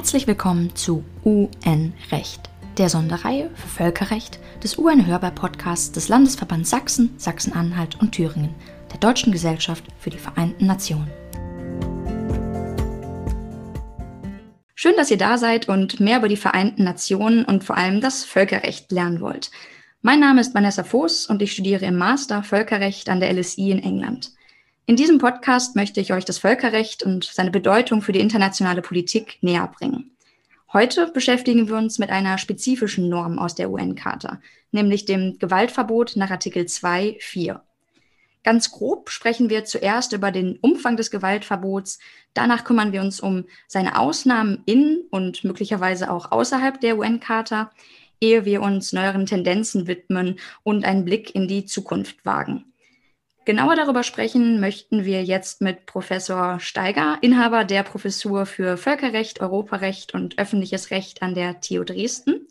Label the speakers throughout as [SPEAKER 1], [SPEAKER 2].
[SPEAKER 1] Herzlich willkommen zu UN-Recht, der Sonderreihe für Völkerrecht des UN-Hörbar-Podcasts des Landesverbands Sachsen, Sachsen-Anhalt und Thüringen, der Deutschen Gesellschaft für die Vereinten Nationen. Schön, dass ihr da seid und mehr über die Vereinten Nationen und vor allem das Völkerrecht lernen wollt. Mein Name ist Vanessa Voß und ich studiere im Master Völkerrecht an der LSI in England. In diesem Podcast möchte ich euch das Völkerrecht und seine Bedeutung für die internationale Politik näher bringen. Heute beschäftigen wir uns mit einer spezifischen Norm aus der UN-Charta, nämlich dem Gewaltverbot nach Artikel 2.4. Ganz grob sprechen wir zuerst über den Umfang des Gewaltverbots, danach kümmern wir uns um seine Ausnahmen in und möglicherweise auch außerhalb der UN-Charta, ehe wir uns neueren Tendenzen widmen und einen Blick in die Zukunft wagen. Genauer darüber sprechen möchten wir jetzt mit Professor Steiger, Inhaber der Professur für Völkerrecht, Europarecht und öffentliches Recht an der TU Dresden.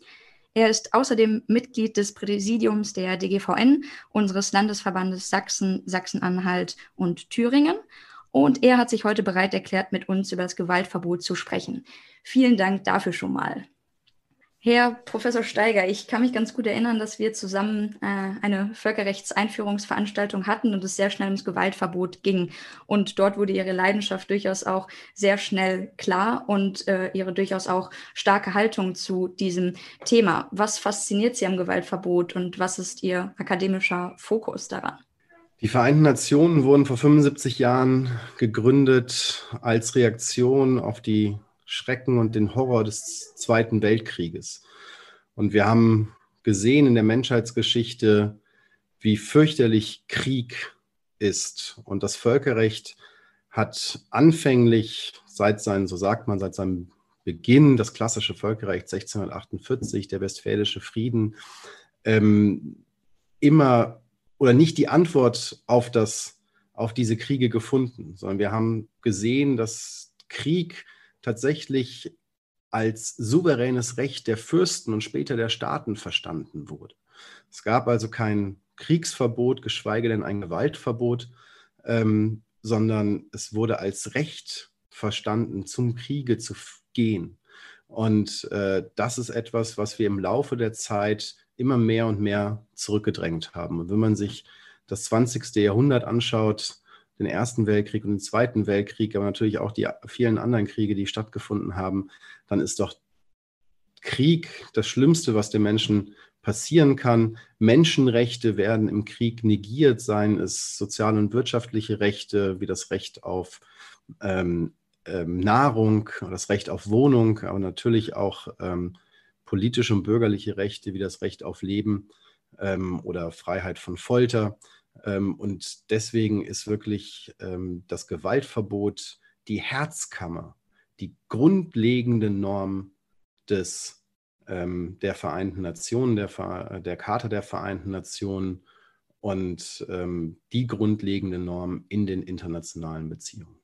[SPEAKER 1] Er ist außerdem Mitglied des Präsidiums der DGVN, unseres Landesverbandes Sachsen, Sachsen-Anhalt und Thüringen. Und er hat sich heute bereit erklärt, mit uns über das Gewaltverbot zu sprechen. Vielen Dank dafür schon mal. Herr Professor Steiger, ich kann mich ganz gut erinnern, dass wir zusammen äh, eine Völkerrechtseinführungsveranstaltung hatten und es sehr schnell ums Gewaltverbot ging. Und dort wurde Ihre Leidenschaft durchaus auch sehr schnell klar und äh, Ihre durchaus auch starke Haltung zu diesem Thema. Was fasziniert Sie am Gewaltverbot und was ist Ihr akademischer Fokus daran?
[SPEAKER 2] Die Vereinten Nationen wurden vor 75 Jahren gegründet als Reaktion auf die Schrecken und den Horror des Zweiten Weltkrieges. Und wir haben gesehen in der Menschheitsgeschichte, wie fürchterlich Krieg ist. Und das Völkerrecht hat anfänglich seit seinem, so sagt man, seit seinem Beginn, das klassische Völkerrecht 1648, der Westfälische Frieden, ähm, immer oder nicht die Antwort auf, das, auf diese Kriege gefunden, sondern wir haben gesehen, dass Krieg tatsächlich als souveränes Recht der Fürsten und später der Staaten verstanden wurde. Es gab also kein Kriegsverbot, geschweige denn ein Gewaltverbot, ähm, sondern es wurde als Recht verstanden, zum Kriege zu gehen. Und äh, das ist etwas, was wir im Laufe der Zeit immer mehr und mehr zurückgedrängt haben. Und wenn man sich das 20. Jahrhundert anschaut, den Ersten Weltkrieg und den Zweiten Weltkrieg, aber natürlich auch die vielen anderen Kriege, die stattgefunden haben, dann ist doch Krieg das Schlimmste, was dem Menschen passieren kann. Menschenrechte werden im Krieg negiert, seien es soziale und wirtschaftliche Rechte, wie das Recht auf ähm, ähm, Nahrung, das Recht auf Wohnung, aber natürlich auch ähm, politische und bürgerliche Rechte, wie das Recht auf Leben ähm, oder Freiheit von Folter. Ähm, und deswegen ist wirklich ähm, das Gewaltverbot die Herzkammer, die grundlegende Norm des, ähm, der Vereinten Nationen, der, der Charta der Vereinten Nationen und die grundlegende Norm in den internationalen Beziehungen.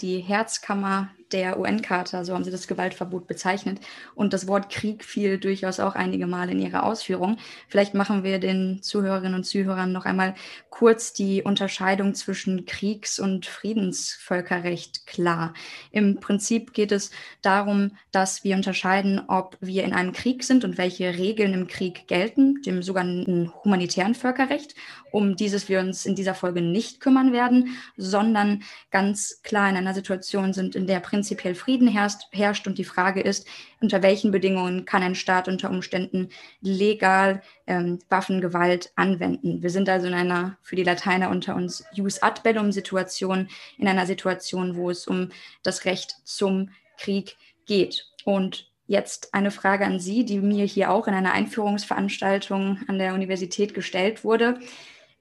[SPEAKER 1] Die Herzkammer der UN-Charta, so haben sie das Gewaltverbot bezeichnet. Und das Wort Krieg fiel durchaus auch einige Male in ihrer Ausführung. Vielleicht machen wir den Zuhörerinnen und Zuhörern noch einmal kurz die Unterscheidung zwischen Kriegs- und Friedensvölkerrecht klar. Im Prinzip geht es darum, dass wir unterscheiden, ob wir in einem Krieg sind und welche Regeln im Krieg gelten, dem sogenannten humanitären Völkerrecht. Um dieses wir uns in dieser Folge nicht kümmern werden, sondern ganz klar in einer Situation sind, in der prinzipiell Frieden herrscht, herrscht und die Frage ist, unter welchen Bedingungen kann ein Staat unter Umständen legal ähm, Waffengewalt anwenden. Wir sind also in einer, für die Lateiner unter uns, Jus ad bellum Situation, in einer Situation, wo es um das Recht zum Krieg geht. Und Jetzt eine Frage an Sie, die mir hier auch in einer Einführungsveranstaltung an der Universität gestellt wurde.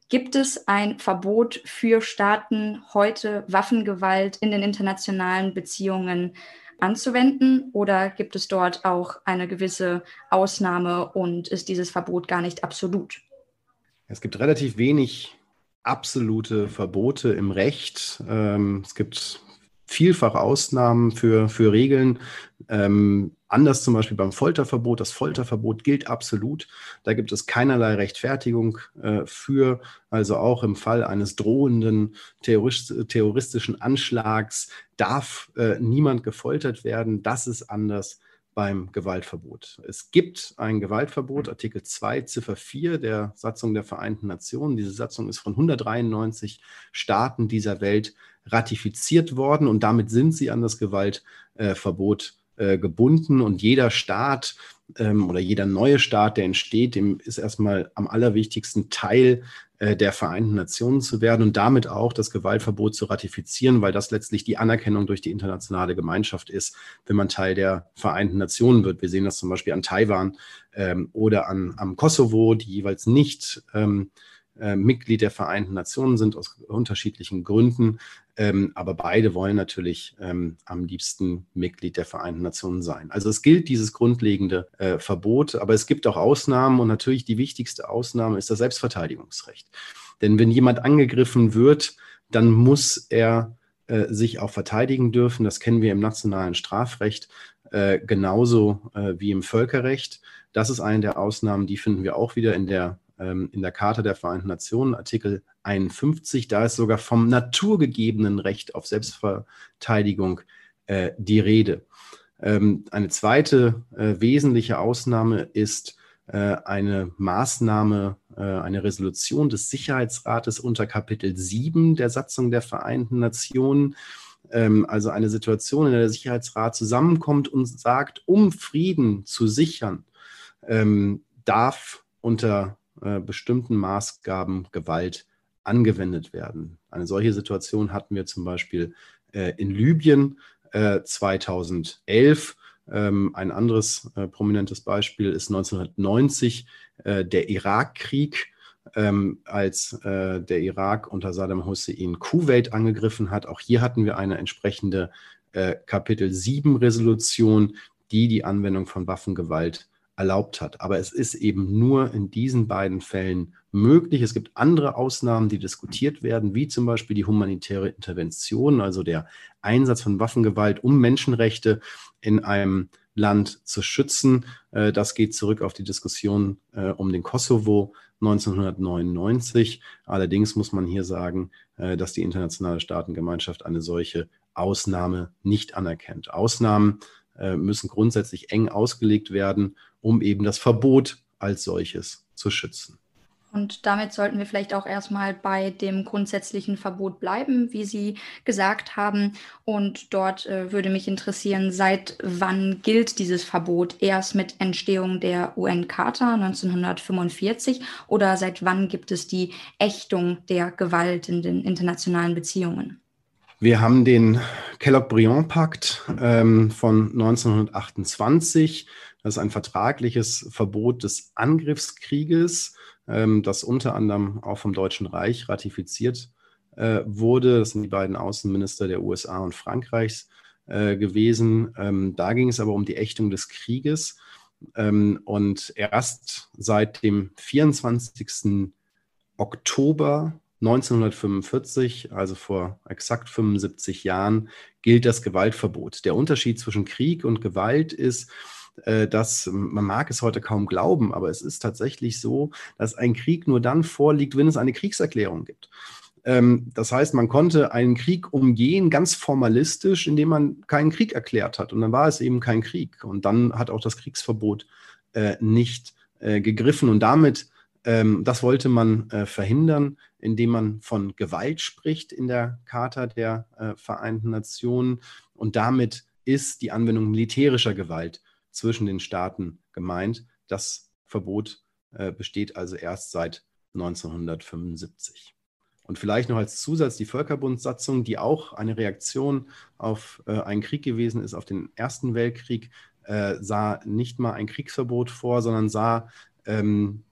[SPEAKER 1] Gibt es ein Verbot für Staaten, heute Waffengewalt in den internationalen Beziehungen anzuwenden? Oder gibt es dort auch eine gewisse Ausnahme und ist dieses Verbot gar nicht absolut?
[SPEAKER 2] Es gibt relativ wenig absolute Verbote im Recht. Ähm, es gibt vielfach Ausnahmen für, für Regeln. Ähm, Anders zum Beispiel beim Folterverbot. Das Folterverbot gilt absolut. Da gibt es keinerlei Rechtfertigung äh, für. Also auch im Fall eines drohenden Terrorist terroristischen Anschlags darf äh, niemand gefoltert werden. Das ist anders beim Gewaltverbot. Es gibt ein Gewaltverbot, Artikel 2, Ziffer 4 der Satzung der Vereinten Nationen. Diese Satzung ist von 193 Staaten dieser Welt ratifiziert worden und damit sind sie an das Gewaltverbot äh, gebunden und jeder Staat ähm, oder jeder neue Staat, der entsteht, dem ist erstmal am allerwichtigsten Teil äh, der Vereinten Nationen zu werden und damit auch das Gewaltverbot zu ratifizieren, weil das letztlich die Anerkennung durch die internationale Gemeinschaft ist, wenn man Teil der Vereinten Nationen wird. Wir sehen das zum Beispiel an Taiwan ähm, oder an, am Kosovo, die jeweils nicht ähm, äh, Mitglied der Vereinten Nationen sind aus unterschiedlichen Gründen. Ähm, aber beide wollen natürlich ähm, am liebsten Mitglied der Vereinten Nationen sein. Also es gilt dieses grundlegende äh, Verbot, aber es gibt auch Ausnahmen und natürlich die wichtigste Ausnahme ist das Selbstverteidigungsrecht. Denn wenn jemand angegriffen wird, dann muss er äh, sich auch verteidigen dürfen. Das kennen wir im nationalen Strafrecht äh, genauso äh, wie im Völkerrecht. Das ist eine der Ausnahmen, die finden wir auch wieder in der in der Charta der Vereinten Nationen, Artikel 51. Da ist sogar vom naturgegebenen Recht auf Selbstverteidigung äh, die Rede. Ähm, eine zweite äh, wesentliche Ausnahme ist äh, eine Maßnahme, äh, eine Resolution des Sicherheitsrates unter Kapitel 7 der Satzung der Vereinten Nationen ähm, also eine Situation, in der der Sicherheitsrat zusammenkommt und sagt, um Frieden zu sichern, ähm, darf unter äh, bestimmten Maßgaben Gewalt angewendet werden. Eine solche Situation hatten wir zum Beispiel äh, in Libyen äh, 2011. Ähm, ein anderes äh, prominentes Beispiel ist 1990 äh, der Irakkrieg, ähm, als äh, der Irak unter Saddam Hussein Kuwait angegriffen hat. Auch hier hatten wir eine entsprechende Kapitel 7 Resolution, die die Anwendung von Waffengewalt erlaubt hat. Aber es ist eben nur in diesen beiden Fällen möglich. Es gibt andere Ausnahmen, die diskutiert werden, wie zum Beispiel die humanitäre Intervention, also der Einsatz von Waffengewalt, um Menschenrechte in einem Land zu schützen. Äh, das geht zurück auf die Diskussion äh, um den Kosovo 1999. Allerdings muss man hier sagen, äh, dass die internationale Staatengemeinschaft eine solche Ausnahme nicht anerkennt. Ausnahmen müssen grundsätzlich eng ausgelegt werden um eben das Verbot als solches zu schützen.
[SPEAKER 1] Und damit sollten wir vielleicht auch erstmal bei dem grundsätzlichen Verbot bleiben, wie Sie gesagt haben. Und dort äh, würde mich interessieren, seit wann gilt dieses Verbot? Erst mit Entstehung der UN-Charta 1945 oder seit wann gibt es die Ächtung der Gewalt in den internationalen Beziehungen?
[SPEAKER 2] Wir haben den Kellogg-Briand-Pakt ähm, von 1928. Das ist ein vertragliches Verbot des Angriffskrieges, ähm, das unter anderem auch vom Deutschen Reich ratifiziert äh, wurde. Das sind die beiden Außenminister der USA und Frankreichs äh, gewesen. Ähm, da ging es aber um die Ächtung des Krieges. Ähm, und erst seit dem 24. Oktober 1945, also vor exakt 75 Jahren, gilt das Gewaltverbot. Der Unterschied zwischen Krieg und Gewalt ist, äh, dass man mag es heute kaum glauben, aber es ist tatsächlich so, dass ein Krieg nur dann vorliegt, wenn es eine Kriegserklärung gibt. Ähm, das heißt, man konnte einen Krieg umgehen, ganz formalistisch, indem man keinen Krieg erklärt hat. Und dann war es eben kein Krieg. Und dann hat auch das Kriegsverbot äh, nicht äh, gegriffen. Und damit, ähm, das wollte man verhindern, indem man von Gewalt spricht in der Charta der Vereinten Nationen. Und damit ist die Anwendung militärischer Gewalt zwischen den Staaten gemeint. Das Verbot äh, besteht also erst seit 1975. Und vielleicht noch als Zusatz die Völkerbundssatzung, die auch eine Reaktion auf äh, einen Krieg gewesen ist, auf den Ersten Weltkrieg, äh, sah nicht mal ein Kriegsverbot vor, sondern sah ähm,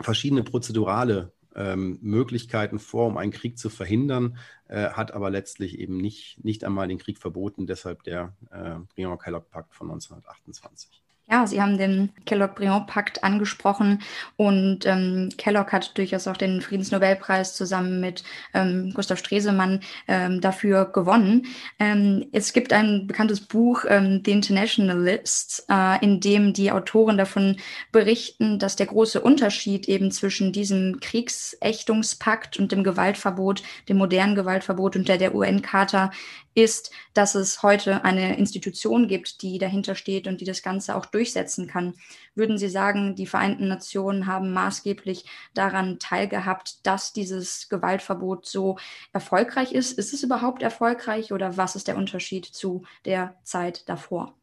[SPEAKER 2] verschiedene prozedurale ähm, Möglichkeiten vor, um einen Krieg zu verhindern, äh, hat aber letztlich eben nicht, nicht einmal den Krieg verboten, deshalb der äh, Briand-Kellogg-Pakt von 1928.
[SPEAKER 1] Ja, Sie haben den Kellogg-Briand-Pakt angesprochen und ähm, Kellogg hat durchaus auch den Friedensnobelpreis zusammen mit ähm, Gustav Stresemann ähm, dafür gewonnen. Ähm, es gibt ein bekanntes Buch, ähm, The Internationalists, äh, in dem die Autoren davon berichten, dass der große Unterschied eben zwischen diesem Kriegsächtungspakt und dem Gewaltverbot, dem modernen Gewaltverbot und der, der UN-Charta ist, dass es heute eine Institution gibt, die dahinter steht und die das Ganze auch durchsetzen kann. Würden Sie sagen, die Vereinten Nationen haben maßgeblich daran teilgehabt, dass dieses Gewaltverbot so erfolgreich ist? Ist es überhaupt erfolgreich oder was ist der Unterschied zu der Zeit davor?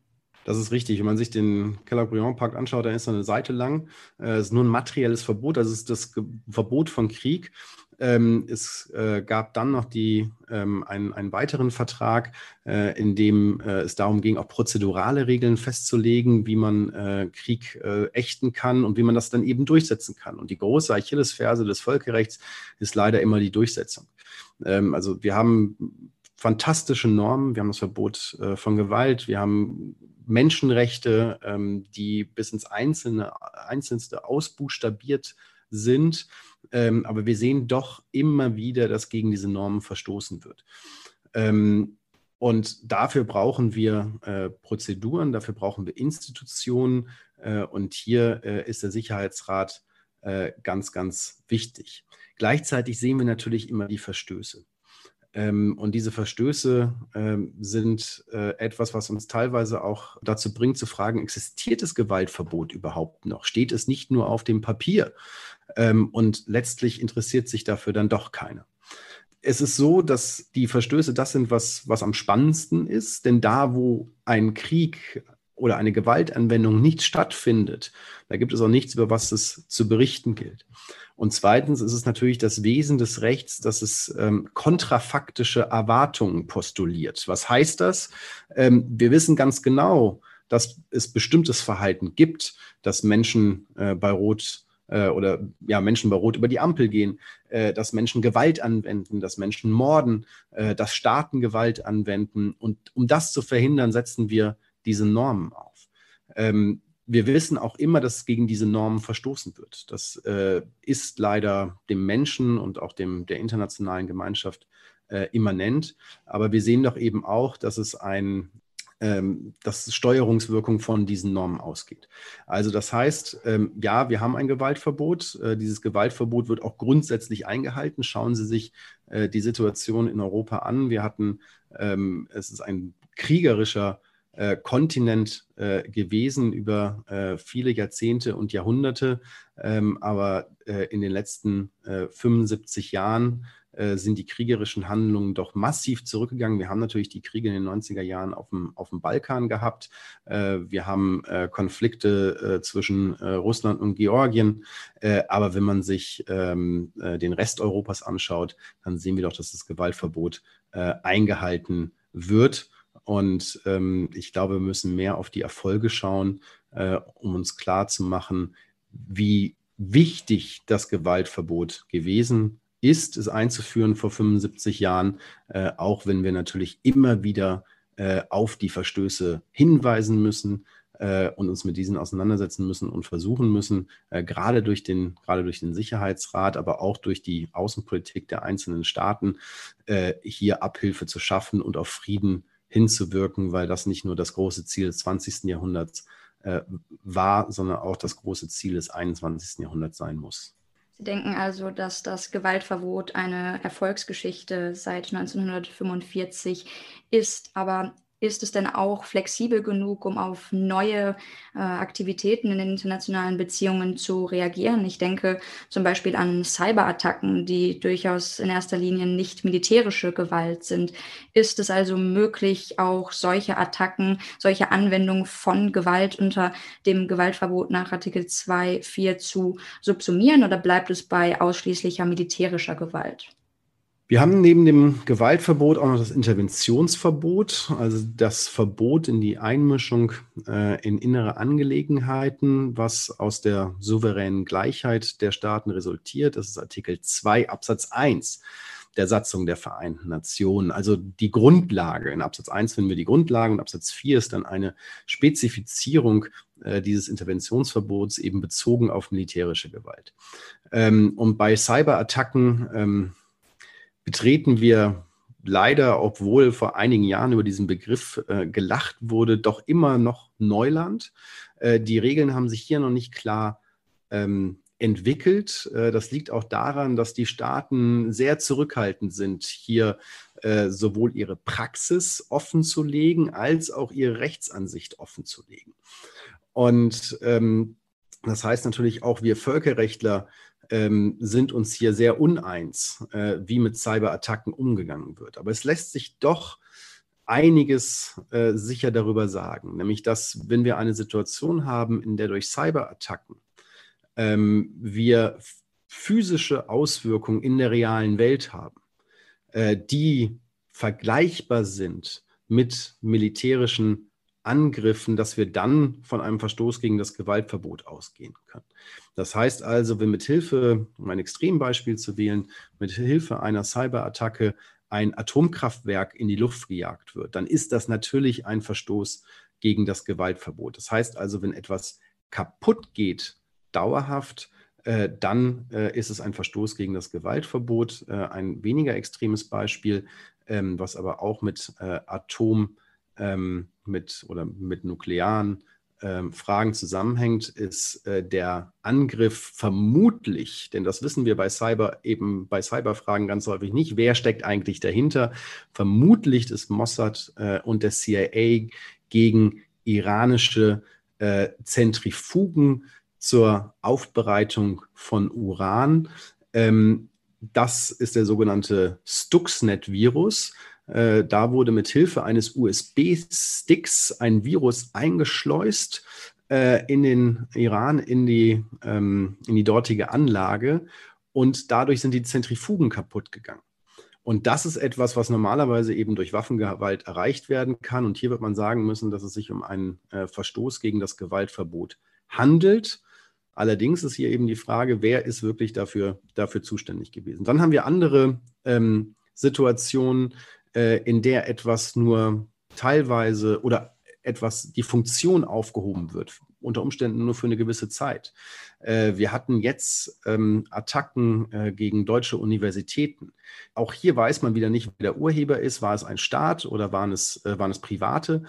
[SPEAKER 2] Das ist richtig. Wenn man sich den Keller-Briand-Pakt anschaut, dann ist er eine Seite lang. Äh, es ist nur ein materielles Verbot, also ist das Verbot von Krieg. Ähm, es äh, gab dann noch die, ähm, einen, einen weiteren Vertrag, äh, in dem es darum ging, auch prozedurale Regeln festzulegen, wie man Krieg ächten kann und wie man das dann eben durchsetzen kann. Und die große Achillesferse des Völkerrechts ist leider immer die Durchsetzung. Ähm, also wir haben fantastische Normen, wir haben das Verbot äh, von Gewalt, wir haben Menschenrechte, ähm, die bis ins Einzelne, Einzelste ausbuchstabiert sind. Ähm, aber wir sehen doch immer wieder, dass gegen diese Normen verstoßen wird. Ähm, und dafür brauchen wir äh, Prozeduren, dafür brauchen wir Institutionen. Äh, und hier äh, ist der Sicherheitsrat äh, ganz, ganz wichtig. Gleichzeitig sehen wir natürlich immer die Verstöße. Ähm, und diese Verstöße ähm, sind äh, etwas, was uns teilweise auch dazu bringt zu fragen, existiert das Gewaltverbot überhaupt noch? Steht es nicht nur auf dem Papier? Ähm, und letztlich interessiert sich dafür dann doch keiner. Es ist so, dass die Verstöße das sind, was, was am spannendsten ist, denn da, wo ein Krieg oder eine Gewaltanwendung nicht stattfindet, da gibt es auch nichts, über was es zu berichten gilt. Und zweitens ist es natürlich das Wesen des Rechts, dass es ähm, kontrafaktische Erwartungen postuliert. Was heißt das? Ähm, wir wissen ganz genau, dass es bestimmtes Verhalten gibt, dass Menschen äh, bei Rot äh, oder ja, Menschen bei Rot über die Ampel gehen, äh, dass Menschen Gewalt anwenden, dass Menschen morden, äh, dass Staaten Gewalt anwenden. Und um das zu verhindern, setzen wir diese Normen auf. Ähm, wir wissen auch immer, dass gegen diese Normen verstoßen wird. Das äh, ist leider dem Menschen und auch dem, der internationalen Gemeinschaft äh, immanent. Aber wir sehen doch eben auch, dass es ein, ähm, dass Steuerungswirkung von diesen Normen ausgeht. Also das heißt, ähm, ja, wir haben ein Gewaltverbot. Äh, dieses Gewaltverbot wird auch grundsätzlich eingehalten. Schauen Sie sich äh, die Situation in Europa an. Wir hatten, ähm, es ist ein kriegerischer Kontinent äh, gewesen über äh, viele Jahrzehnte und Jahrhunderte. Ähm, aber äh, in den letzten 75 äh, Jahren äh, sind die kriegerischen Handlungen doch massiv zurückgegangen. Wir haben natürlich die Kriege in den 90er Jahren auf dem, auf dem Balkan gehabt. wir haben Konflikte zwischen Russland und Georgien. aber wenn man sich ähm, den Rest Europas anschaut, dann sehen wir doch, dass das Gewaltverbot eingehalten wird. Und ähm, ich glaube, wir müssen mehr auf die Erfolge schauen, äh, um uns klar zu machen, wie wichtig das Gewaltverbot gewesen ist, es einzuführen vor 75 Jahren, äh, auch wenn wir natürlich immer wieder äh, auf die Verstöße hinweisen müssen äh, und uns mit diesen auseinandersetzen müssen und versuchen müssen, äh, gerade durch den, gerade durch den Sicherheitsrat, aber auch durch die Außenpolitik der einzelnen Staaten, äh, hier Abhilfe zu schaffen und auf Frieden hinzuwirken, weil das nicht nur das große Ziel des 20. Jahrhunderts äh, war, sondern auch das große Ziel des 21. Jahrhunderts sein muss.
[SPEAKER 1] Sie denken also, dass das Gewaltverbot eine Erfolgsgeschichte seit 1945 ist, aber ist es denn auch flexibel genug, um auf neue äh, Aktivitäten in den internationalen Beziehungen zu reagieren? Ich denke zum Beispiel an Cyberattacken, die durchaus in erster Linie nicht militärische Gewalt sind. Ist es also möglich, auch solche Attacken, solche Anwendungen von Gewalt unter dem Gewaltverbot nach Artikel 2, 4 zu subsumieren oder bleibt es bei ausschließlicher militärischer Gewalt?
[SPEAKER 2] Wir haben neben dem Gewaltverbot auch noch das Interventionsverbot, also das Verbot in die Einmischung äh, in innere Angelegenheiten, was aus der souveränen Gleichheit der Staaten resultiert. Das ist Artikel 2 Absatz 1. der Satzung der Vereinten Nationen. Also die Grundlage. In Absatz 1 finden wir die Grundlage und Absatz 4 ist dann eine Spezifizierung äh, dieses Interventionsverbots eben bezogen auf militärische Gewalt. Ähm, und bei Cyberattacken ähm, betreten wir leider, obwohl vor einigen Jahren über diesen Begriff äh, gelacht wurde, doch immer noch Neuland. Äh, die Regeln haben sich hier noch nicht klar ähm, entwickelt. Äh, das liegt auch daran, dass die Staaten sehr zurückhaltend sind, hier äh, sowohl ihre Praxis offen zu legen, als auch ihre Rechtsansicht offen zu legen. Und ähm, das heißt natürlich auch, wir Völkerrechtler ähm, sind uns hier sehr uneins, äh, wie mit Cyberattacken umgegangen wird. Aber es lässt sich doch einiges äh, sicher darüber sagen, nämlich dass wenn wir eine Situation haben, in der durch Cyberattacken ähm, wir physische Auswirkungen in der realen Welt haben, äh, die vergleichbar sind mit militärischen Angriffen, dass wir dann von einem Verstoß gegen das Gewaltverbot ausgehen können. Das heißt also, wenn mit Hilfe, um ein Extrembeispiel zu wählen, mit Hilfe einer Cyberattacke ein Atomkraftwerk in die Luft gejagt wird, dann ist das natürlich ein Verstoß gegen das Gewaltverbot. Das heißt also, wenn etwas kaputt geht, dauerhaft, äh, dann äh, ist es ein Verstoß gegen das Gewaltverbot. Äh, ein weniger extremes Beispiel, ähm, was aber auch mit äh, Atom, ähm, mit oder mit nuklearen ähm, Fragen zusammenhängt, ist äh, der Angriff vermutlich, denn das wissen wir bei Cyber eben bei Cyberfragen ganz häufig nicht, wer steckt eigentlich dahinter? Vermutlich ist Mossad äh, und der CIA gegen iranische äh, Zentrifugen zur Aufbereitung von Uran. Ähm, das ist der sogenannte Stuxnet-Virus. Äh, da wurde mit Hilfe eines USB-Sticks ein Virus eingeschleust äh, in den Iran, in die, ähm, in die dortige Anlage und dadurch sind die Zentrifugen kaputt gegangen. Und das ist etwas, was normalerweise eben durch Waffengewalt erreicht werden kann. Und hier wird man sagen müssen, dass es sich um einen äh, Verstoß gegen das Gewaltverbot handelt. Allerdings ist hier eben die Frage, wer ist wirklich dafür, dafür zuständig gewesen. Dann haben wir andere ähm, Situationen, äh, in der etwas nur teilweise oder etwas die Funktion aufgehoben wird, unter Umständen nur für eine gewisse Zeit. Äh, wir hatten jetzt ähm, Attacken äh, gegen deutsche Universitäten. Auch hier weiß man wieder nicht, wer der Urheber ist. War es ein Staat oder waren es, äh, waren es Private?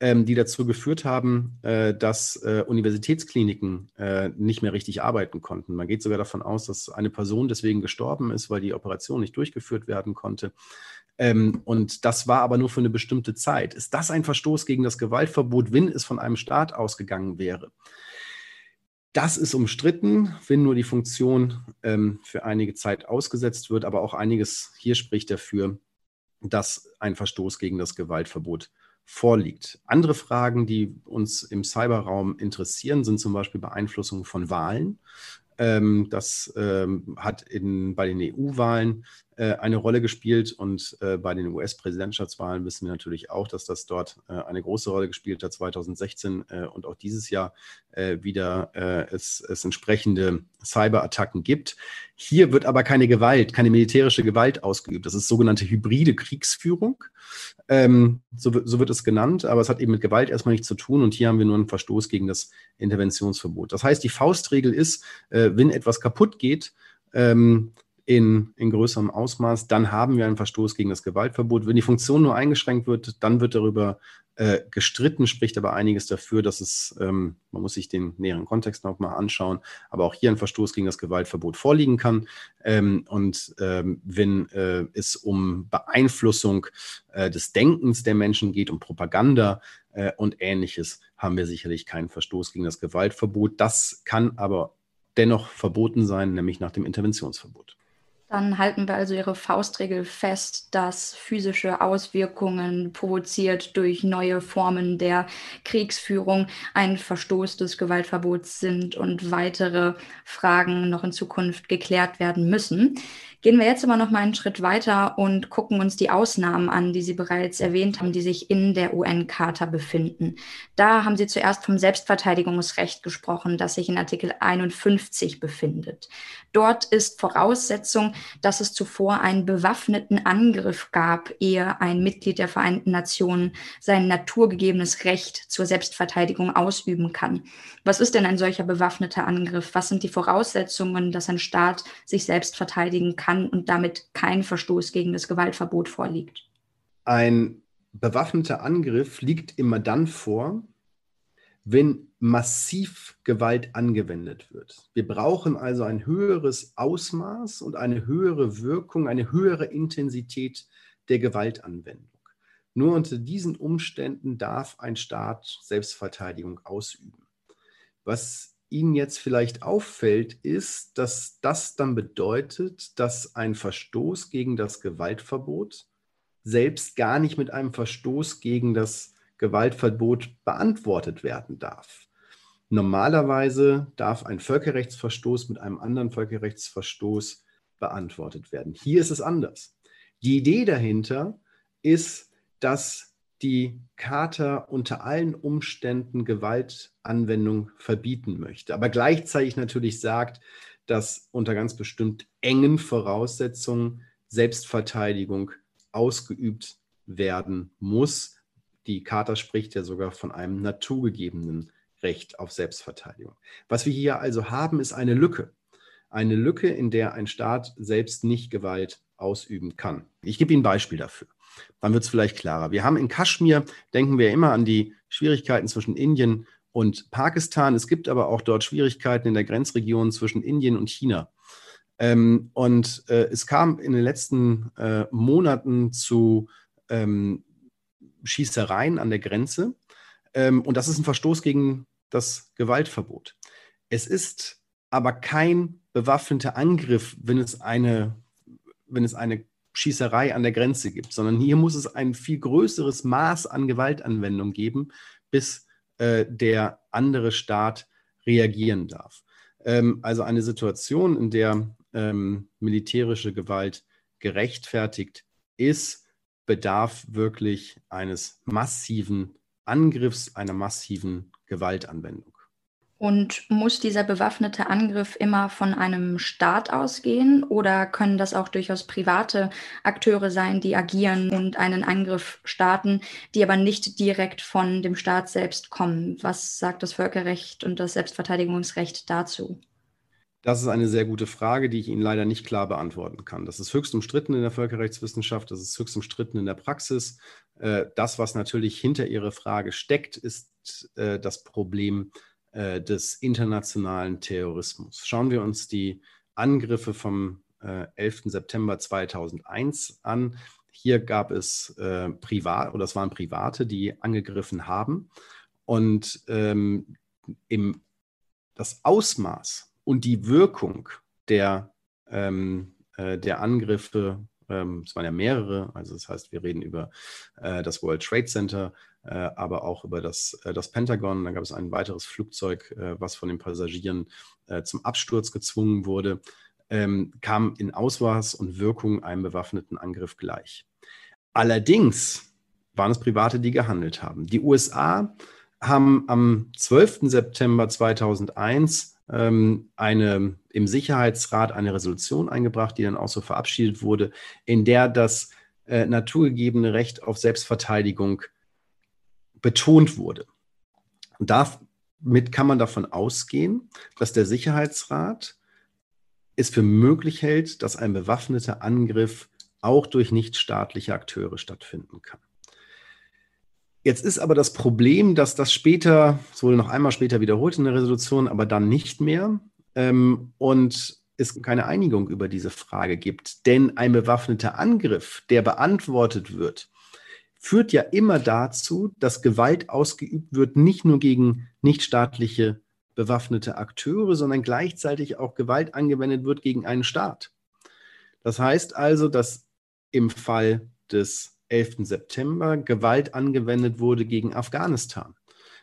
[SPEAKER 2] ähm, die dazu geführt haben, äh, dass äh, Universitätskliniken äh, nicht mehr richtig arbeiten konnten. Man geht sogar davon aus, dass eine Person deswegen gestorben ist, weil die Operation nicht durchgeführt werden konnte. Ähm, und das war aber nur für eine bestimmte Zeit. Ist das ein Verstoß gegen das Gewaltverbot, wenn es von einem Staat ausgegangen wäre? Das ist umstritten, wenn nur die Funktion ähm, für einige Zeit ausgesetzt wird, aber auch einiges hier spricht dafür, dass ein Verstoß gegen das Gewaltverbot vorliegt. Andere Fragen, die uns im Cyberraum interessieren, sind zum Beispiel Beeinflussung von Wahlen. Ähm, das ähm, hat in, bei den EU-Wahlen eine Rolle gespielt und äh, bei den US-Präsidentschaftswahlen wissen wir natürlich auch, dass das dort äh, eine große Rolle gespielt hat, 2016 äh, und auch dieses Jahr äh, wieder äh, es, es entsprechende Cyberattacken gibt. Hier wird aber keine Gewalt, keine militärische Gewalt ausgeübt. Das ist sogenannte hybride Kriegsführung. Ähm, so, so, wird es genannt, aber es hat eben mit Gewalt erstmal nichts zu tun und hier haben wir nur einen Verstoß gegen das Interventionsverbot. Das heißt, die Faustregel ist, wenn etwas kaputt geht, ähm, in, in größerem Ausmaß, dann haben wir einen Verstoß gegen das Gewaltverbot. Wenn die Funktion nur eingeschränkt wird, dann wird darüber äh, gestritten, spricht aber einiges dafür, dass es, ähm, man muss sich den näheren Kontext noch mal anschauen, aber auch hier ein Verstoß gegen das Gewaltverbot vorliegen kann. Ähm, und ähm, wenn äh, es um Beeinflussung äh, des Denkens der Menschen geht, um Propaganda äh, und ähnliches, haben wir sicherlich keinen Verstoß gegen das Gewaltverbot. Das kann aber dennoch verboten sein, nämlich nach dem Interventionsverbot.
[SPEAKER 1] Dann halten wir also Ihre Faustregel fest, dass physische Auswirkungen provoziert durch neue Formen der Kriegsführung ein Verstoß des Gewaltverbots sind und weitere Fragen noch in Zukunft geklärt werden müssen. Gehen wir jetzt aber noch mal einen Schritt weiter und gucken uns die Ausnahmen an, die Sie bereits erwähnt haben, die sich in der UN-Charta befinden. Da haben Sie zuerst vom Selbstverteidigungsrecht gesprochen, das sich in Artikel 51 befindet. Dort ist Voraussetzung, dass es zuvor einen bewaffneten Angriff gab, ehe ein Mitglied der Vereinten Nationen sein naturgegebenes Recht zur Selbstverteidigung ausüben kann. Was ist denn ein solcher bewaffneter Angriff? Was sind die Voraussetzungen, dass ein Staat sich selbst verteidigen kann? Kann und damit kein Verstoß gegen das Gewaltverbot vorliegt.
[SPEAKER 2] Ein bewaffneter Angriff liegt immer dann vor, wenn massiv Gewalt angewendet wird. Wir brauchen also ein höheres Ausmaß und eine höhere Wirkung, eine höhere Intensität der Gewaltanwendung. Nur unter diesen Umständen darf ein Staat Selbstverteidigung ausüben. Was Ihnen jetzt vielleicht auffällt, ist, dass das dann bedeutet, dass ein Verstoß gegen das Gewaltverbot selbst gar nicht mit einem Verstoß gegen das Gewaltverbot beantwortet werden darf. Normalerweise darf ein Völkerrechtsverstoß mit einem anderen Völkerrechtsverstoß beantwortet werden. Hier ist es anders. Die Idee dahinter ist, dass die Charta unter allen Umständen Gewaltanwendung verbieten möchte, aber gleichzeitig natürlich sagt, dass unter ganz bestimmt engen Voraussetzungen Selbstverteidigung ausgeübt werden muss. Die Charta spricht ja sogar von einem naturgegebenen Recht auf Selbstverteidigung. Was wir hier also haben, ist eine Lücke. Eine Lücke, in der ein Staat selbst nicht Gewalt ausüben kann. Ich gebe Ihnen ein Beispiel dafür dann wird es vielleicht klarer. Wir haben in Kaschmir, denken wir immer an die Schwierigkeiten zwischen Indien und Pakistan. Es gibt aber auch dort Schwierigkeiten in der Grenzregion zwischen Indien und China. Ähm, und äh, es kam in den letzten äh, Monaten zu ähm, Schießereien an der Grenze. Ähm, und das ist ein Verstoß gegen das Gewaltverbot. Es ist aber kein bewaffneter Angriff, wenn es eine, wenn es eine Schießerei an der Grenze gibt, sondern hier muss es ein viel größeres Maß an Gewaltanwendung geben, bis äh, der andere Staat reagieren darf. Ähm, also eine Situation, in der ähm, militärische Gewalt gerechtfertigt ist, bedarf wirklich eines massiven Angriffs, einer massiven Gewaltanwendung.
[SPEAKER 1] Und muss dieser bewaffnete Angriff immer von einem Staat ausgehen oder können das auch durchaus private Akteure sein, die agieren und einen Angriff starten, die aber nicht direkt von dem Staat selbst kommen? Was sagt das Völkerrecht und das Selbstverteidigungsrecht dazu?
[SPEAKER 2] Das ist eine sehr gute Frage, die ich Ihnen leider nicht klar beantworten kann. Das ist höchst umstritten in der Völkerrechtswissenschaft, das ist höchst umstritten in der Praxis. Äh, das, was natürlich hinter Ihrer Frage steckt, ist äh, das Problem äh, des internationalen Terrorismus. Schauen wir uns die Angriffe vom äh, 11. September 2001 an. Hier gab es äh, privat oder es waren Private, die angegriffen haben. Und ähm, im, das Ausmaß und die Wirkung der, ähm, äh, der Angriffe ähm, es waren ja mehrere, also das heißt, wir reden über äh, das World Trade Center, aber auch über das, äh, das Pentagon. Dann gab es ein weiteres Flugzeug, äh, was von den Passagieren äh, zum Absturz gezwungen wurde, ähm, kam in Ausmaß und Wirkung einem bewaffneten Angriff gleich. Allerdings waren es Private, die gehandelt haben. Die USA haben am 12. September 2001 ähm, eine, im Sicherheitsrat eine Resolution eingebracht, die dann auch so verabschiedet wurde, in der das äh, naturgegebene Recht auf Selbstverteidigung betont wurde. Und damit kann man davon ausgehen, dass der Sicherheitsrat es für möglich hält, dass ein bewaffneter Angriff auch durch nichtstaatliche Akteure stattfinden kann. Jetzt ist aber das Problem, dass das später, es wurde noch einmal später wiederholt in der Resolution, aber dann nicht mehr ähm, und es keine Einigung über diese Frage gibt. Denn ein bewaffneter Angriff, der beantwortet wird, führt ja immer dazu, dass Gewalt ausgeübt wird, nicht nur gegen nichtstaatliche bewaffnete Akteure, sondern gleichzeitig auch Gewalt angewendet wird gegen einen Staat. Das heißt also, dass im Fall des 11. September Gewalt angewendet wurde gegen Afghanistan.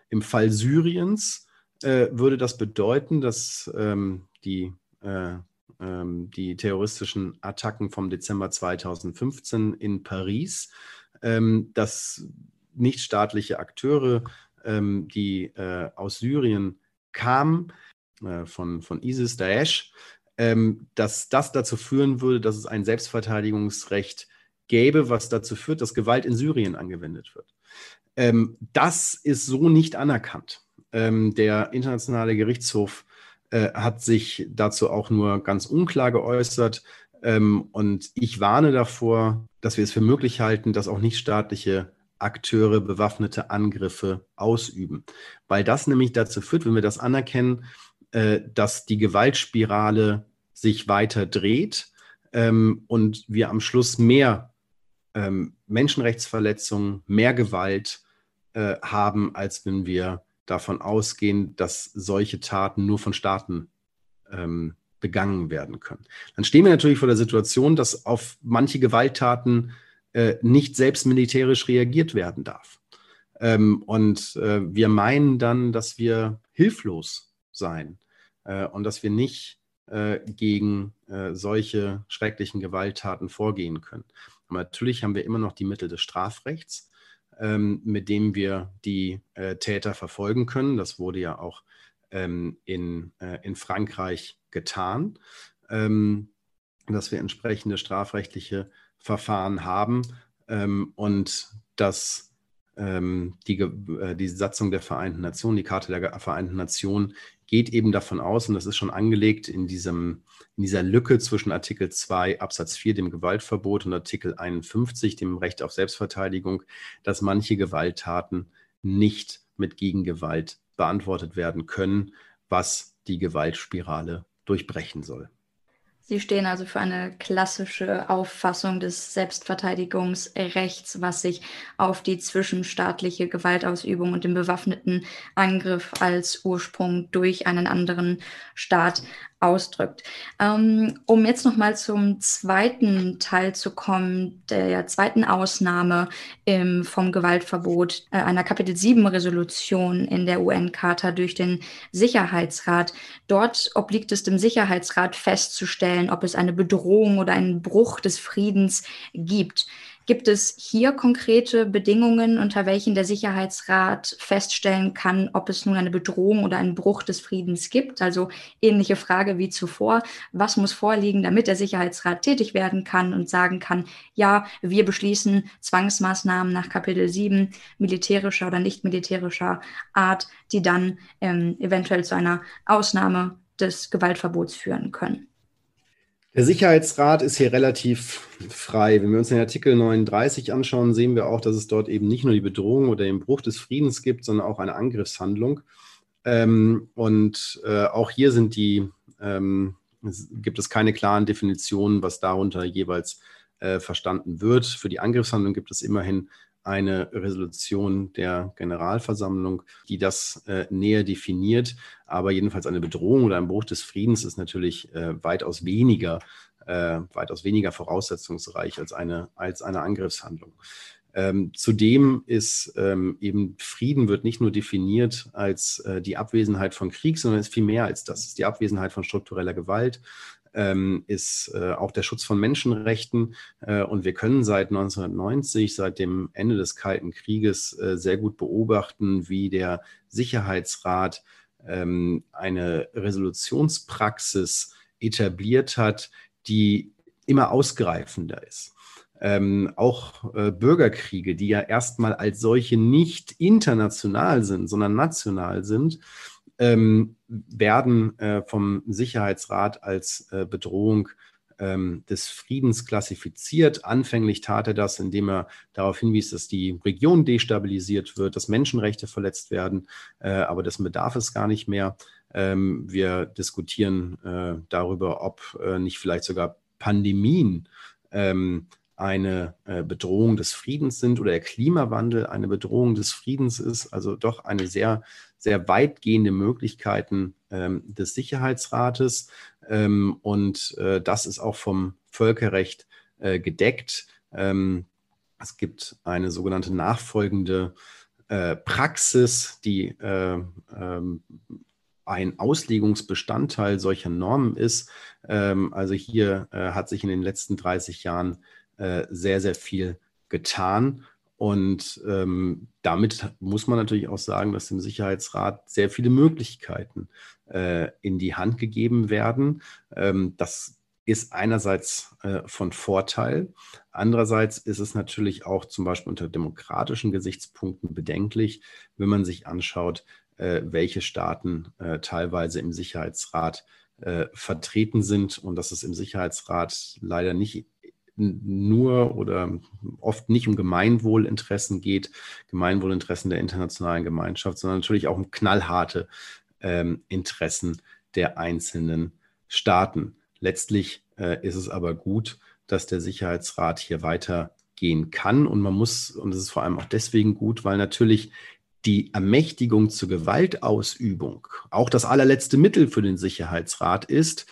[SPEAKER 2] Im Fall Syriens äh, würde das bedeuten, dass ähm, die äh, ähm, die terroristischen Attacken vom Dezember 2015 in Paris, dass nichtstaatliche Akteure, ähm, die äh, aus Syrien kamen, äh, von, von ISIS, Daesh, ähm, dass das dazu führen würde, dass es ein Selbstverteidigungsrecht gäbe, was dazu führt, dass Gewalt in Syrien angewendet wird. Ähm, das ist so nicht anerkannt. Ähm, der Internationale Gerichtshof äh, hat sich dazu auch nur ganz unklar geäußert. Ähm, und ich warne davor, dass wir es für möglich halten, dass auch nichtstaatliche Akteure bewaffnete Angriffe ausüben. Weil das nämlich dazu führt, wenn wir das anerkennen, äh, dass die Gewaltspirale sich weiter dreht ähm, und wir am Schluss mehr ähm, Menschenrechtsverletzungen, mehr Gewalt äh, haben, als wenn wir davon ausgehen, dass solche Taten nur von Staaten ähm, begangen werden können. Dann stehen wir natürlich vor der Situation, dass auf manche Gewalttaten äh, nicht selbst militärisch reagiert werden darf. Ähm, und äh, wir meinen dann, dass wir hilflos sein äh, und dass wir nicht äh, gegen äh, solche schrecklichen Gewalttaten vorgehen können. Aber natürlich haben wir immer noch die Mittel des Strafrechts, ähm, mit dem wir die äh, Täter verfolgen können. Das wurde ja auch ähm, in, in Frankreich getan, ähm, dass wir entsprechende strafrechtliche Verfahren haben ähm, und dass ähm, die, äh, die Satzung der Vereinten Nationen, die Karte der Vereinten Nationen geht eben davon aus, und das ist schon angelegt in, diesem, in dieser Lücke zwischen Artikel 2 Absatz 4, dem Gewaltverbot, und Artikel 51, dem Recht auf Selbstverteidigung, dass manche Gewalttaten nicht mit Gegengewalt beantwortet werden können, was die Gewaltspirale durchbrechen soll.
[SPEAKER 1] Sie stehen also für eine klassische Auffassung des Selbstverteidigungsrechts, was sich auf die zwischenstaatliche Gewaltausübung und den bewaffneten Angriff als Ursprung durch einen anderen Staat ausdrückt. Ähm, um jetzt nochmal zum zweiten Teil zu kommen, der zweiten Ausnahme im, vom Gewaltverbot äh, einer Kapitel 7 Resolution in der UN-Charta durch den Sicherheitsrat. Dort obliegt es dem Sicherheitsrat festzustellen, ob es eine Bedrohung oder einen Bruch des Friedens gibt. Gibt es hier konkrete Bedingungen, unter welchen der Sicherheitsrat feststellen kann, ob es nun eine Bedrohung oder einen Bruch des Friedens gibt? Also ähnliche Frage wie zuvor. Was muss vorliegen, damit der Sicherheitsrat tätig werden kann und sagen kann, ja, wir beschließen Zwangsmaßnahmen nach Kapitel 7 militärischer oder nicht militärischer Art, die dann ähm, eventuell zu einer Ausnahme des Gewaltverbots führen können?
[SPEAKER 2] Der Sicherheitsrat ist hier relativ frei. Wenn wir uns den Artikel 39 anschauen, sehen wir auch, dass es dort eben nicht nur die Bedrohung oder den Bruch des Friedens gibt, sondern auch eine Angriffshandlung. Ähm, und äh, auch hier sind die, ähm, gibt es keine klaren Definitionen, was darunter jeweils äh, verstanden wird. Für die Angriffshandlung gibt es immerhin eine Resolution der Generalversammlung, die das äh, näher definiert. Aber jedenfalls eine Bedrohung oder ein Bruch des Friedens ist natürlich äh, weitaus weniger, äh, weitaus weniger voraussetzungsreich als eine, als eine Angriffshandlung. Ähm, zudem ist ähm, eben Frieden wird nicht nur definiert als äh, die Abwesenheit von Krieg, sondern ist viel mehr als das. Es ist die Abwesenheit von struktureller Gewalt, ähm, ist äh, auch der Schutz von Menschenrechten. Äh, und wir können seit 1990, seit dem Ende des Kalten Krieges, äh, sehr gut beobachten, wie der Sicherheitsrat ähm, eine Resolutionspraxis etabliert hat, die immer ausgreifender ist. Ähm, auch äh, Bürgerkriege, die ja erstmal als solche nicht international sind, sondern national sind, ähm, werden äh, vom Sicherheitsrat als äh, Bedrohung ähm, des Friedens klassifiziert. Anfänglich tat er das, indem er darauf hinwies, dass die Region destabilisiert wird, dass Menschenrechte verletzt werden, äh, aber dessen bedarf es gar nicht mehr. Ähm, wir diskutieren äh, darüber, ob äh, nicht vielleicht sogar Pandemien ähm, eine äh, Bedrohung des Friedens sind oder der Klimawandel eine Bedrohung des Friedens ist. Also doch eine sehr, sehr weitgehende Möglichkeiten ähm, des Sicherheitsrates. Ähm, und äh, das ist auch vom Völkerrecht äh, gedeckt. Ähm, es gibt eine sogenannte nachfolgende äh, Praxis, die äh, ähm, ein Auslegungsbestandteil solcher Normen ist. Ähm, also hier äh, hat sich in den letzten 30 Jahren äh, sehr, sehr viel getan. Und ähm, damit muss man natürlich auch sagen, dass dem Sicherheitsrat sehr viele Möglichkeiten äh, in die Hand gegeben werden. Ähm, das ist einerseits äh, von Vorteil, andererseits ist es natürlich auch zum Beispiel unter demokratischen Gesichtspunkten bedenklich, wenn man sich anschaut, äh, welche Staaten äh, teilweise im Sicherheitsrat äh, vertreten sind und dass es im Sicherheitsrat leider nicht nur oder oft nicht um Gemeinwohlinteressen geht, Gemeinwohlinteressen der internationalen Gemeinschaft, sondern natürlich auch um knallharte ähm, Interessen der einzelnen Staaten. Letztlich äh, ist es aber gut, dass der Sicherheitsrat hier weitergehen kann und man muss, und es ist vor allem auch deswegen gut, weil natürlich die Ermächtigung zur Gewaltausübung auch das allerletzte Mittel für den Sicherheitsrat ist,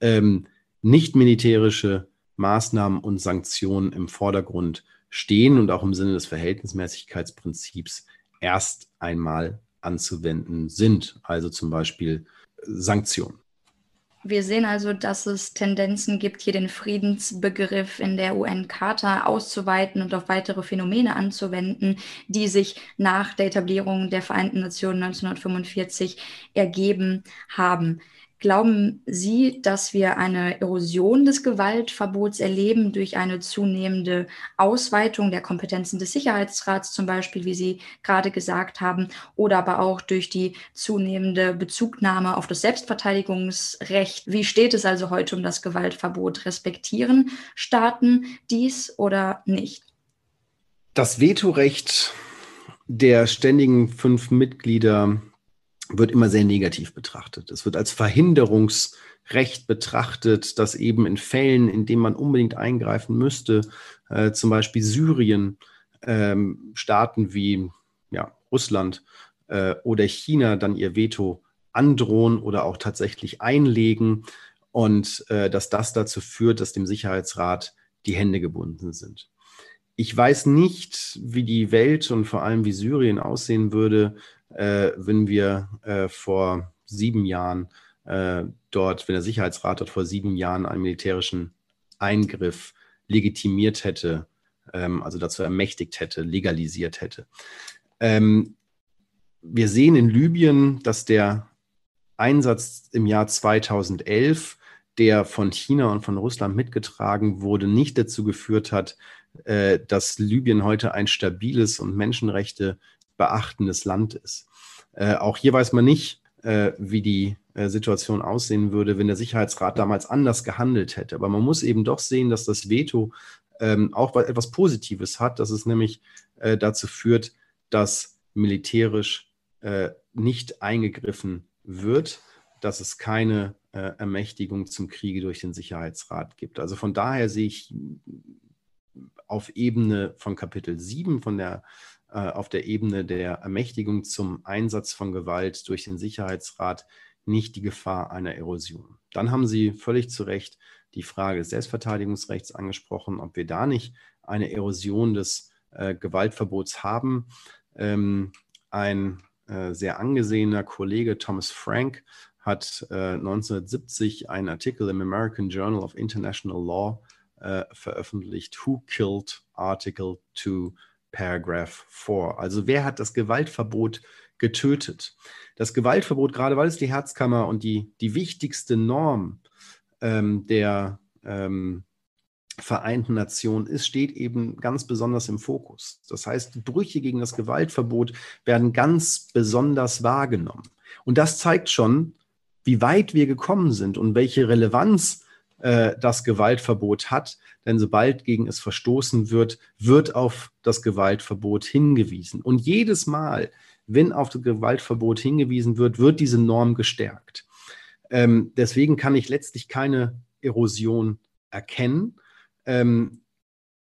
[SPEAKER 2] ähm, nicht militärische Maßnahmen und Sanktionen im Vordergrund stehen und auch im Sinne des Verhältnismäßigkeitsprinzips erst einmal anzuwenden sind, also zum Beispiel Sanktionen.
[SPEAKER 1] Wir sehen also, dass es Tendenzen gibt, hier den Friedensbegriff in der UN-Charta auszuweiten und auf weitere Phänomene anzuwenden, die sich nach der Etablierung der Vereinten Nationen 1945 ergeben haben. Glauben Sie, dass wir eine Erosion des Gewaltverbots erleben durch eine zunehmende Ausweitung der Kompetenzen des Sicherheitsrats, zum Beispiel, wie Sie gerade gesagt haben, oder aber auch durch die zunehmende Bezugnahme auf das Selbstverteidigungsrecht? Wie steht es also heute um das Gewaltverbot? Respektieren Staaten dies oder nicht?
[SPEAKER 2] Das Vetorecht der ständigen fünf Mitglieder wird immer sehr negativ betrachtet. Es wird als Verhinderungsrecht betrachtet, dass eben in Fällen, in denen man unbedingt eingreifen müsste, äh, zum Beispiel Syrien, ähm, Staaten wie ja, Russland äh, oder China dann ihr Veto androhen oder auch tatsächlich einlegen und äh, dass das dazu führt, dass dem Sicherheitsrat die Hände gebunden sind. Ich weiß nicht, wie die Welt und vor allem wie Syrien aussehen würde, wenn wir äh, vor sieben Jahren äh, dort, wenn der Sicherheitsrat dort vor sieben Jahren einen militärischen Eingriff legitimiert hätte, ähm, also dazu ermächtigt hätte, legalisiert hätte. Ähm, wir sehen in Libyen, dass der Einsatz im Jahr 2011, der von China und von Russland mitgetragen wurde, nicht dazu geführt hat, äh, dass Libyen heute ein stabiles und Menschenrechte beachtendes Land ist. Äh, auch hier weiß man nicht, äh, wie die äh, Situation aussehen würde, wenn der Sicherheitsrat damals anders gehandelt hätte. Aber man muss eben doch sehen, dass das Veto ähm, auch etwas Positives hat, dass es nämlich äh, dazu führt, dass militärisch äh, nicht eingegriffen wird, dass es keine äh, Ermächtigung zum Kriege durch den Sicherheitsrat gibt. Also von daher sehe ich auf Ebene von Kapitel 7 von der auf der Ebene der Ermächtigung zum Einsatz von Gewalt durch den Sicherheitsrat nicht die Gefahr einer Erosion. Dann haben Sie völlig zu Recht die Frage des Selbstverteidigungsrechts angesprochen, ob wir da nicht eine Erosion des äh, Gewaltverbots haben. Ähm, ein äh, sehr angesehener Kollege Thomas Frank hat äh, 1970 einen Artikel im American Journal of International Law äh, veröffentlicht, Who Killed Article 2 Paragraph 4. Also wer hat das Gewaltverbot getötet? Das Gewaltverbot, gerade weil es die Herzkammer und die, die wichtigste Norm ähm, der ähm, Vereinten Nationen ist, steht eben ganz besonders im Fokus. Das heißt, Brüche gegen das Gewaltverbot werden ganz besonders wahrgenommen. Und das zeigt schon, wie weit wir gekommen sind und welche Relevanz äh, das Gewaltverbot hat. Denn sobald gegen es verstoßen wird, wird auf das Gewaltverbot hingewiesen. Und jedes Mal, wenn auf das Gewaltverbot hingewiesen wird, wird diese Norm gestärkt. Ähm, deswegen kann ich letztlich keine Erosion erkennen. Ähm,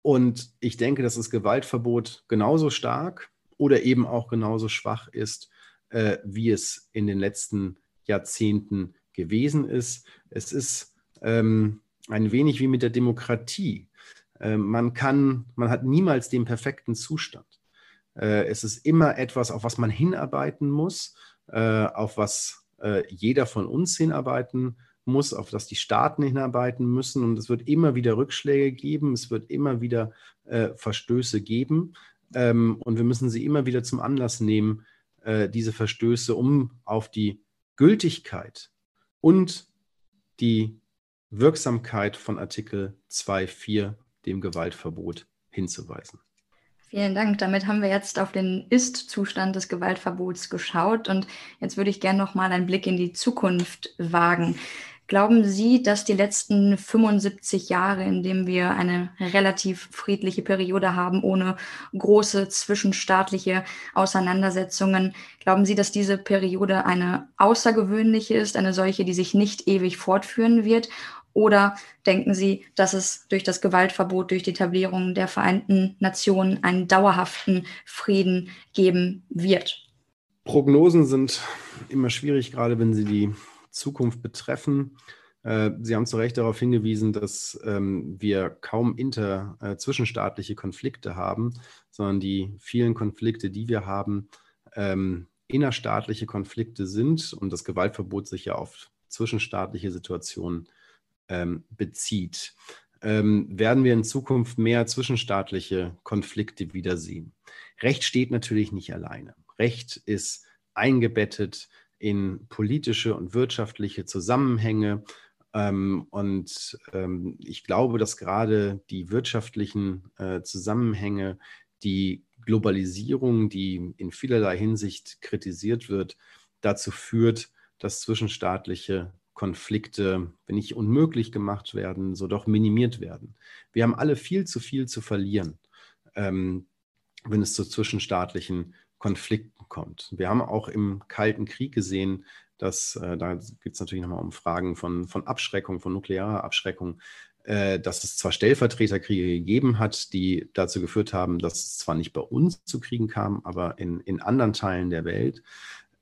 [SPEAKER 2] und ich denke, dass das Gewaltverbot genauso stark oder eben auch genauso schwach ist, äh, wie es in den letzten Jahrzehnten gewesen ist. Es ist ähm, ein wenig wie mit der Demokratie. Äh, man kann, man hat niemals den perfekten Zustand. Äh, es ist immer etwas, auf was man hinarbeiten muss, äh, auf was äh, jeder von uns hinarbeiten muss, auf das die Staaten hinarbeiten müssen. Und es wird immer wieder Rückschläge geben, es wird immer wieder äh, Verstöße geben. Ähm, und wir müssen sie immer wieder zum Anlass nehmen, äh, diese Verstöße, um auf die Gültigkeit und die Wirksamkeit von Artikel 2.4, dem Gewaltverbot, hinzuweisen.
[SPEAKER 1] Vielen Dank. Damit haben wir jetzt auf den Ist-Zustand des Gewaltverbots geschaut und jetzt würde ich gerne noch mal einen Blick in die Zukunft wagen. Glauben Sie, dass die letzten 75 Jahre, in denen wir eine relativ friedliche Periode haben, ohne große zwischenstaatliche Auseinandersetzungen, glauben Sie, dass diese Periode eine außergewöhnliche ist, eine solche, die sich nicht ewig fortführen wird? Oder denken Sie, dass es durch das Gewaltverbot, durch die Etablierung der Vereinten Nationen einen dauerhaften Frieden geben wird?
[SPEAKER 2] Prognosen sind immer schwierig, gerade wenn sie die Zukunft betreffen. Äh, sie haben zu Recht darauf hingewiesen, dass ähm, wir kaum inter äh, zwischenstaatliche Konflikte haben, sondern die vielen Konflikte, die wir haben, ähm, innerstaatliche Konflikte sind und das Gewaltverbot sich ja auf zwischenstaatliche Situationen ähm, bezieht. werden wir in Zukunft mehr zwischenstaatliche Konflikte wiedersehen? Recht steht natürlich nicht alleine. Recht ist eingebettet in politische und wirtschaftliche Zusammenhänge. Ähm, und ähm, ich glaube, dass gerade die wirtschaftlichen äh, Zusammenhänge, die Globalisierung, die in vielerlei Hinsicht kritisiert wird, dazu führt, dass zwischenstaatliche Konflikte, wenn nicht unmöglich gemacht werden, so doch minimiert werden. Wir haben alle viel zu viel zu verlieren, ähm, wenn es zu zwischenstaatlichen Konflikten kommt. Wir haben auch im Kalten Krieg gesehen, dass äh, da geht es natürlich nochmal um Fragen von, von Abschreckung, von nuklearer Abschreckung, äh, dass es zwar Stellvertreterkriege gegeben hat, die dazu geführt haben, dass es zwar nicht bei uns zu Kriegen kam, aber in, in anderen Teilen der Welt.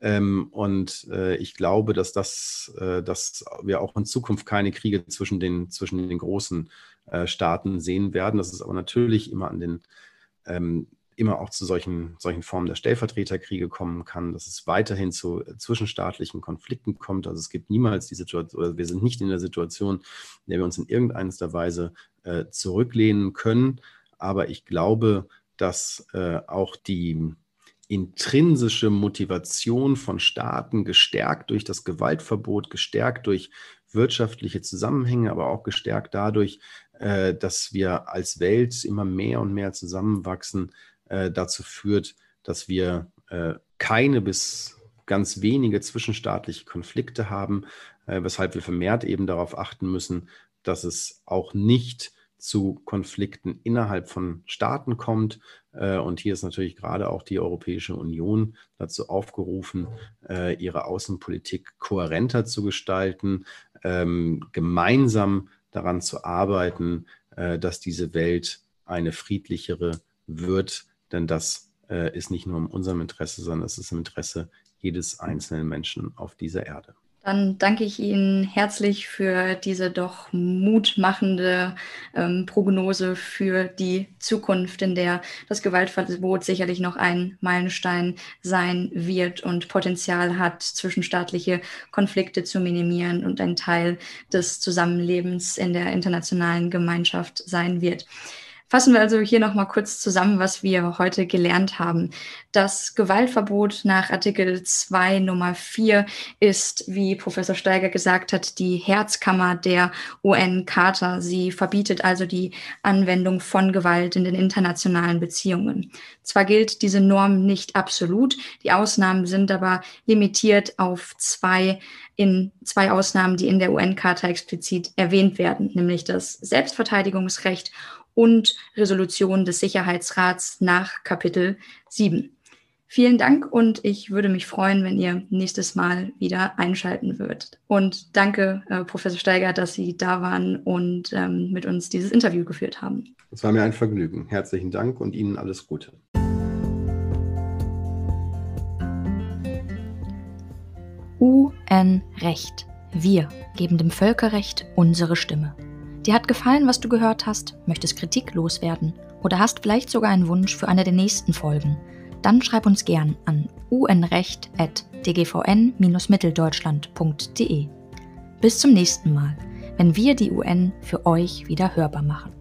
[SPEAKER 2] Ähm, und äh, ich glaube, dass, das, äh, dass wir auch in Zukunft keine Kriege zwischen den, zwischen den großen äh, Staaten sehen werden. Das ist aber natürlich immer an den ähm, immer auch zu solchen, solchen Formen der Stellvertreterkriege kommen kann, dass es weiterhin zu zwischenstaatlichen Konflikten kommt. Also es gibt niemals die Situation, oder wir sind nicht in der Situation, in der wir uns in irgendeiner Weise zurücklehnen können. Aber ich glaube, dass auch die intrinsische Motivation von Staaten, gestärkt durch das Gewaltverbot, gestärkt durch wirtschaftliche Zusammenhänge, aber auch gestärkt dadurch, äh, dass wir als Welt immer mehr und mehr zusammenwachsen, äh, dazu führt, dass wir äh, keine bis ganz wenige zwischenstaatliche Konflikte haben, weshalb wir vermehrt eben darauf achten müssen, dass es auch nicht zu Konflikten innerhalb von Staaten kommt. Äh, und hier ist natürlich gerade auch die Europäische Union dazu aufgerufen, äh, ihre Außenpolitik kohärenter zu gestalten, ähm, gemeinsam daran zu arbeiten, dass diese Welt eine friedlichere wird, denn das äh, ist nicht nur in unserem Interesse, sondern es ist im Interesse jedes einzelnen Menschen auf dieser Erde.
[SPEAKER 1] Dann danke ich Ihnen herzlich für diese doch mutmachende ähm, Prognose für die Zukunft, in der das Gewaltverbot sicherlich noch ein Meilenstein sein wird und Potenzial hat, zwischenstaatliche Konflikte zu minimieren und ein Teil des Zusammenlebens in der internationalen Gemeinschaft sein wird. Fassen wir also hier nochmal kurz zusammen, was wir heute gelernt haben. Das Gewaltverbot nach Artikel 2 Nummer 4 ist, wie Professor Steiger gesagt hat, die Herzkammer der UN-Charta. Sie verbietet also die Anwendung von Gewalt in den internationalen Beziehungen. Zwar gilt diese Norm nicht absolut, die Ausnahmen sind aber limitiert auf zwei in zwei Ausnahmen, die in der UN-Charta explizit erwähnt werden, nämlich das Selbstverteidigungsrecht und Resolution des Sicherheitsrats nach Kapitel 7. Vielen Dank und ich würde mich freuen, wenn ihr nächstes Mal wieder einschalten würdet. Und danke, äh, Professor Steiger, dass Sie da waren und ähm, mit uns dieses Interview geführt haben.
[SPEAKER 2] Es war mir ein Vergnügen. Herzlichen Dank und Ihnen alles Gute.
[SPEAKER 1] UN-Recht. Wir geben dem Völkerrecht unsere Stimme. Dir hat gefallen, was du gehört hast, möchtest Kritik loswerden oder hast vielleicht sogar einen Wunsch für eine der nächsten Folgen, dann schreib uns gern an unrecht.wn.de. dgvn-mitteldeutschland.de. Bis zum nächsten Mal, wenn wir die UN für euch wieder hörbar machen.